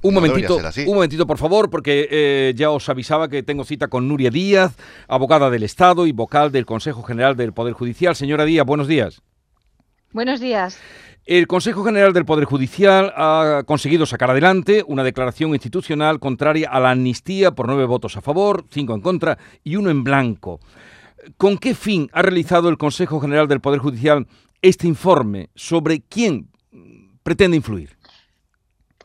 Un momentito, un momentito, por favor, porque eh, ya os avisaba que tengo cita con Nuria Díaz, abogada del Estado y vocal del Consejo General del Poder Judicial. Señora Díaz, buenos días. Buenos días. El Consejo General del Poder Judicial ha conseguido sacar adelante una declaración institucional contraria a la amnistía por nueve votos a favor, cinco en contra y uno en blanco. ¿Con qué fin ha realizado el Consejo General del Poder Judicial este informe sobre quién pretende influir?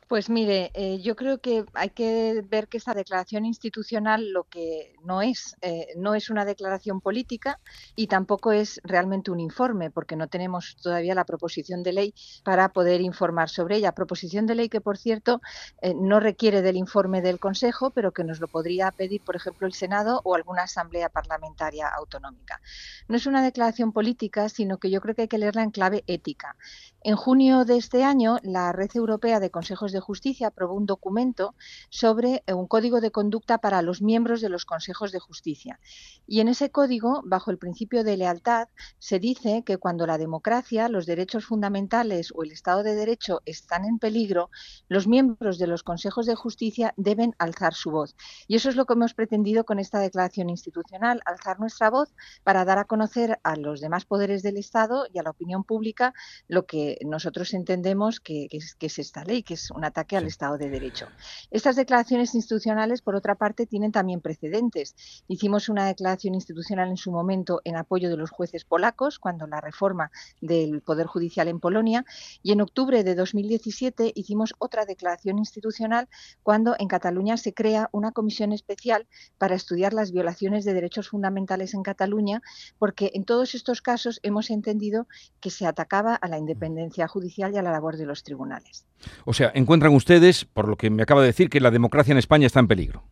Pues mire, eh, yo creo que hay que ver que esta declaración institucional lo que no es, eh, no es una declaración política y tampoco es realmente un informe, porque no tenemos todavía la proposición de ley para poder informar sobre ella. Proposición de ley que, por cierto, eh, no requiere del informe del Consejo, pero que nos lo podría pedir, por ejemplo, el Senado o alguna asamblea parlamentaria autonómica. No es una declaración política, sino que yo creo que hay que leerla en clave ética. En junio de este año, la Red Europea de Consejos de Justicia aprobó un documento sobre eh, un código de conducta para los miembros de los consejos de justicia. Y en ese código, bajo el principio de lealtad, se dice que cuando la democracia, los derechos fundamentales o el Estado de Derecho están en peligro, los miembros de los consejos de justicia deben alzar su voz. Y eso es lo que hemos pretendido con esta declaración institucional, alzar nuestra voz para dar a conocer a los demás poderes del Estado y a la opinión pública lo que nosotros entendemos que, es, que es esta ley, que es una ataque al Estado de Derecho. Estas declaraciones institucionales, por otra parte, tienen también precedentes. Hicimos una declaración institucional en su momento en apoyo de los jueces polacos, cuando la reforma del Poder Judicial en Polonia, y en octubre de 2017 hicimos otra declaración institucional cuando en Cataluña se crea una comisión especial para estudiar las violaciones de derechos fundamentales en Cataluña, porque en todos estos casos hemos entendido que se atacaba a la independencia judicial y a la labor de los tribunales. O sea, encuentran ustedes, por lo que me acaba de decir, que la democracia en España está en peligro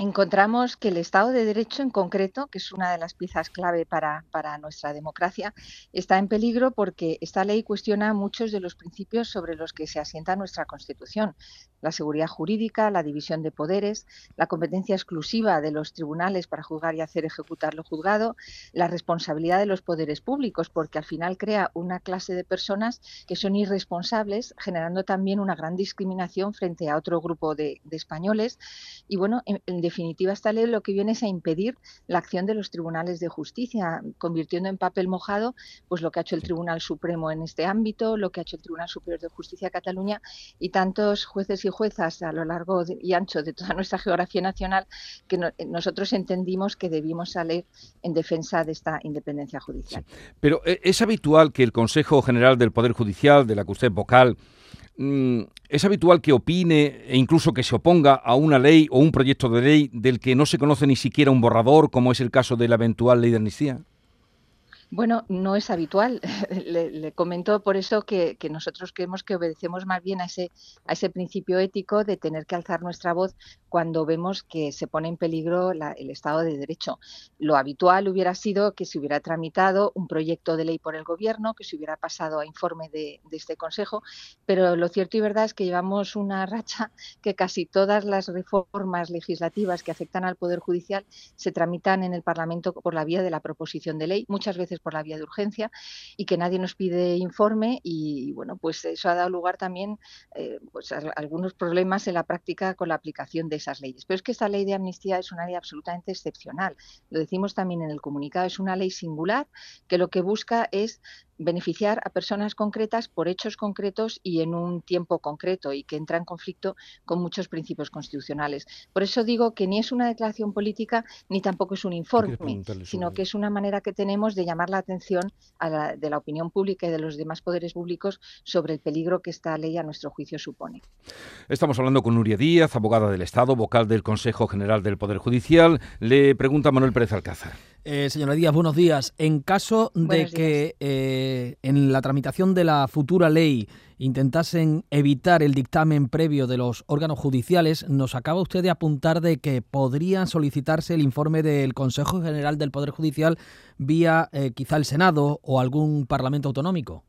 encontramos que el Estado de Derecho en concreto, que es una de las piezas clave para, para, nuestra democracia, está en peligro porque esta ley cuestiona muchos de los principios sobre los que se asienta nuestra Constitución. La seguridad jurídica, la división de poderes, la competencia exclusiva de los tribunales para juzgar y hacer ejecutar lo juzgado, la responsabilidad de los poderes públicos, porque al final crea una clase de personas que son irresponsables, generando también una gran discriminación frente a otro grupo de, españoles. Y bueno, en, en definitiva, esta ley lo que viene es a impedir la acción de los tribunales de justicia, convirtiendo en papel mojado pues lo que ha hecho el Tribunal Supremo en este ámbito, lo que ha hecho el Tribunal Superior de Justicia de Cataluña y tantos jueces y juezas a lo largo y ancho de toda nuestra geografía nacional que nosotros entendimos que debimos salir en defensa de esta independencia judicial. Pero eh, es habitual que el Consejo General del Poder Judicial, de la que usted vocal, Mm, ¿Es habitual que opine e incluso que se oponga a una ley o un proyecto de ley del que no se conoce ni siquiera un borrador, como es el caso de la eventual ley de amnistía? Bueno, no es habitual. Le, comento por eso que, nosotros creemos que obedecemos más bien a ese, a ese principio ético de tener que alzar nuestra voz cuando vemos que se pone en peligro el Estado de Derecho. Lo habitual hubiera sido que se hubiera tramitado un proyecto de ley por el Gobierno, que se hubiera pasado a informe de, de este Consejo, pero lo cierto y verdad es que llevamos una racha que casi todas las reformas legislativas que afectan al Poder Judicial se tramitan en el Parlamento por la vía de la proposición de ley, muchas veces por la vía de urgencia y que nadie nos pide informe y bueno, pues eso ha dado lugar también eh, pues a algunos problemas en la práctica con la aplicación de esas leyes. Pero es que esta ley de amnistía es una ley absolutamente excepcional. Lo decimos también en el comunicado, es una ley singular que lo que busca es beneficiar a personas concretas por hechos concretos y en un tiempo concreto y que entra en conflicto con muchos principios constitucionales. Por eso digo que ni es una declaración política ni tampoco es un informe, sino que es una manera que tenemos de llamar la atención de la opinión pública y de los demás poderes públicos sobre el peligro que esta ley a nuestro juicio supone. Estamos hablando con Nuria Díaz, abogada del Estado, vocal del Consejo General del Poder Judicial. Le pregunta Manuel Pérez Alcázar. Eh, señora Díaz, buenos días. En caso de que eh, en la tramitación de la futura ley intentasen evitar el dictamen previo de los órganos judiciales, nos acaba usted de apuntar de que podría solicitarse el informe del Consejo General del Poder Judicial vía eh, quizá el Senado o algún Parlamento autonómico.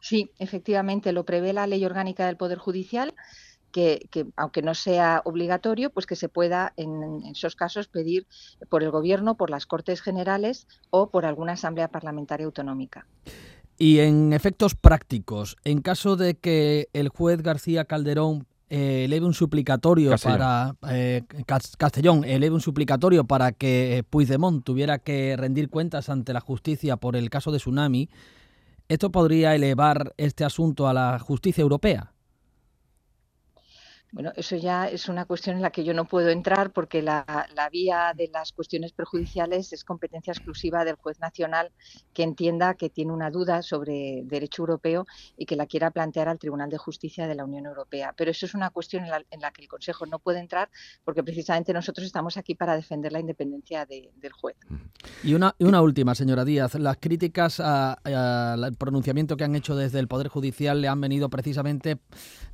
Sí, efectivamente, lo prevé la Ley Orgánica del Poder Judicial que, aunque no sea obligatorio, pues que se pueda en, esos casos pedir por el Gobierno, por las Cortes Generales o por alguna Asamblea Parlamentaria Autonómica. Y en efectos prácticos, en caso de que el juez García Calderón eh, eleve un suplicatorio para eh, Castellón eleve un suplicatorio para que Puigdemont tuviera que rendir cuentas ante la justicia por el caso de Tsunami, ¿esto podría elevar este asunto a la justicia europea? Bueno, eso ya es una cuestión en la que yo no puedo entrar porque la, vía de las cuestiones perjudiciales es competencia exclusiva del juez nacional que entienda que tiene una duda sobre derecho europeo y que la quiera plantear al Tribunal de Justicia de la Unión Europea. Pero eso es una cuestión en la, que el Consejo no puede entrar porque precisamente nosotros estamos aquí para defender la independencia del juez. Y una, una última, señora Díaz. Las críticas al pronunciamiento que han hecho desde el Poder Judicial le han venido precisamente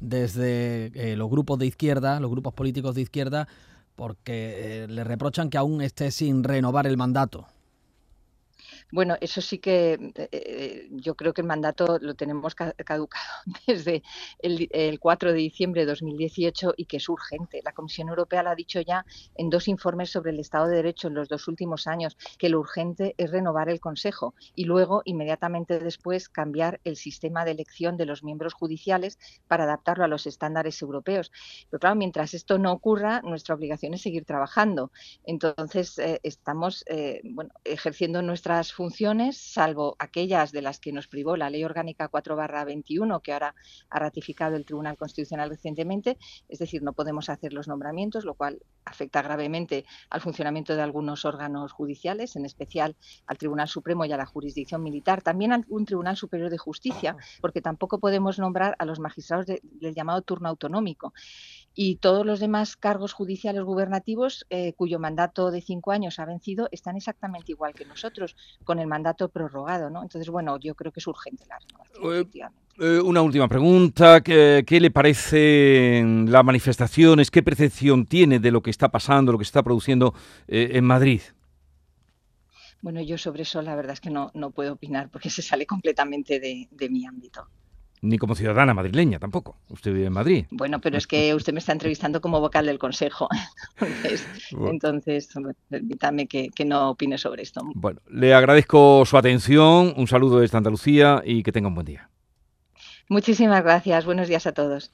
desde eh, los grupos de izquierda, los grupos políticos de izquierda, porque eh, le reprochan que aún esté sin renovar el mandato. Bueno, eso sí que eh, eh, yo creo que el mandato lo tenemos caducado desde el, 4 de diciembre de 2018 y que es urgente. La Comisión Europea lo ha dicho ya en dos informes sobre el Estado de Derecho en los dos últimos años, que lo urgente es renovar el Consejo y luego, inmediatamente después, cambiar el sistema de elección de los miembros judiciales para adaptarlo a los estándares europeos. Pero claro, mientras esto no ocurra, nuestra obligación es seguir trabajando. Entonces, eh, estamos bueno, ejerciendo nuestras funciones, salvo aquellas de las que nos privó la Ley Orgánica 4 21, que ahora ha ratificado el Tribunal Constitucional recientemente, es decir, no podemos hacer los nombramientos, lo cual afecta gravemente al funcionamiento de algunos órganos judiciales, en especial al Tribunal Supremo y a la jurisdicción militar, también a un Tribunal Superior de Justicia, porque tampoco podemos nombrar a los magistrados del llamado turno autonómico y todos los demás cargos judiciales gubernativos eh, cuyo mandato de cinco años ha vencido están exactamente igual que nosotros, con el mandato prorrogado. ¿no? Entonces, bueno, yo creo que es urgente la renovación. Eh, eh, una última pregunta. ¿Qué, le parecen las manifestaciones? ¿Qué percepción tiene de lo que está pasando, lo que se está produciendo en Madrid? Bueno, yo sobre eso la verdad es que no, no puedo opinar porque se sale completamente de mi ámbito ni como ciudadana madrileña tampoco. Usted vive en Madrid. Bueno, pero es que usted me está entrevistando como vocal del Consejo. entonces, permítame que, que, no opine sobre esto. Bueno, le agradezco su atención, un saludo desde Andalucía y que tenga un buen día. Muchísimas gracias. Buenos días a todos.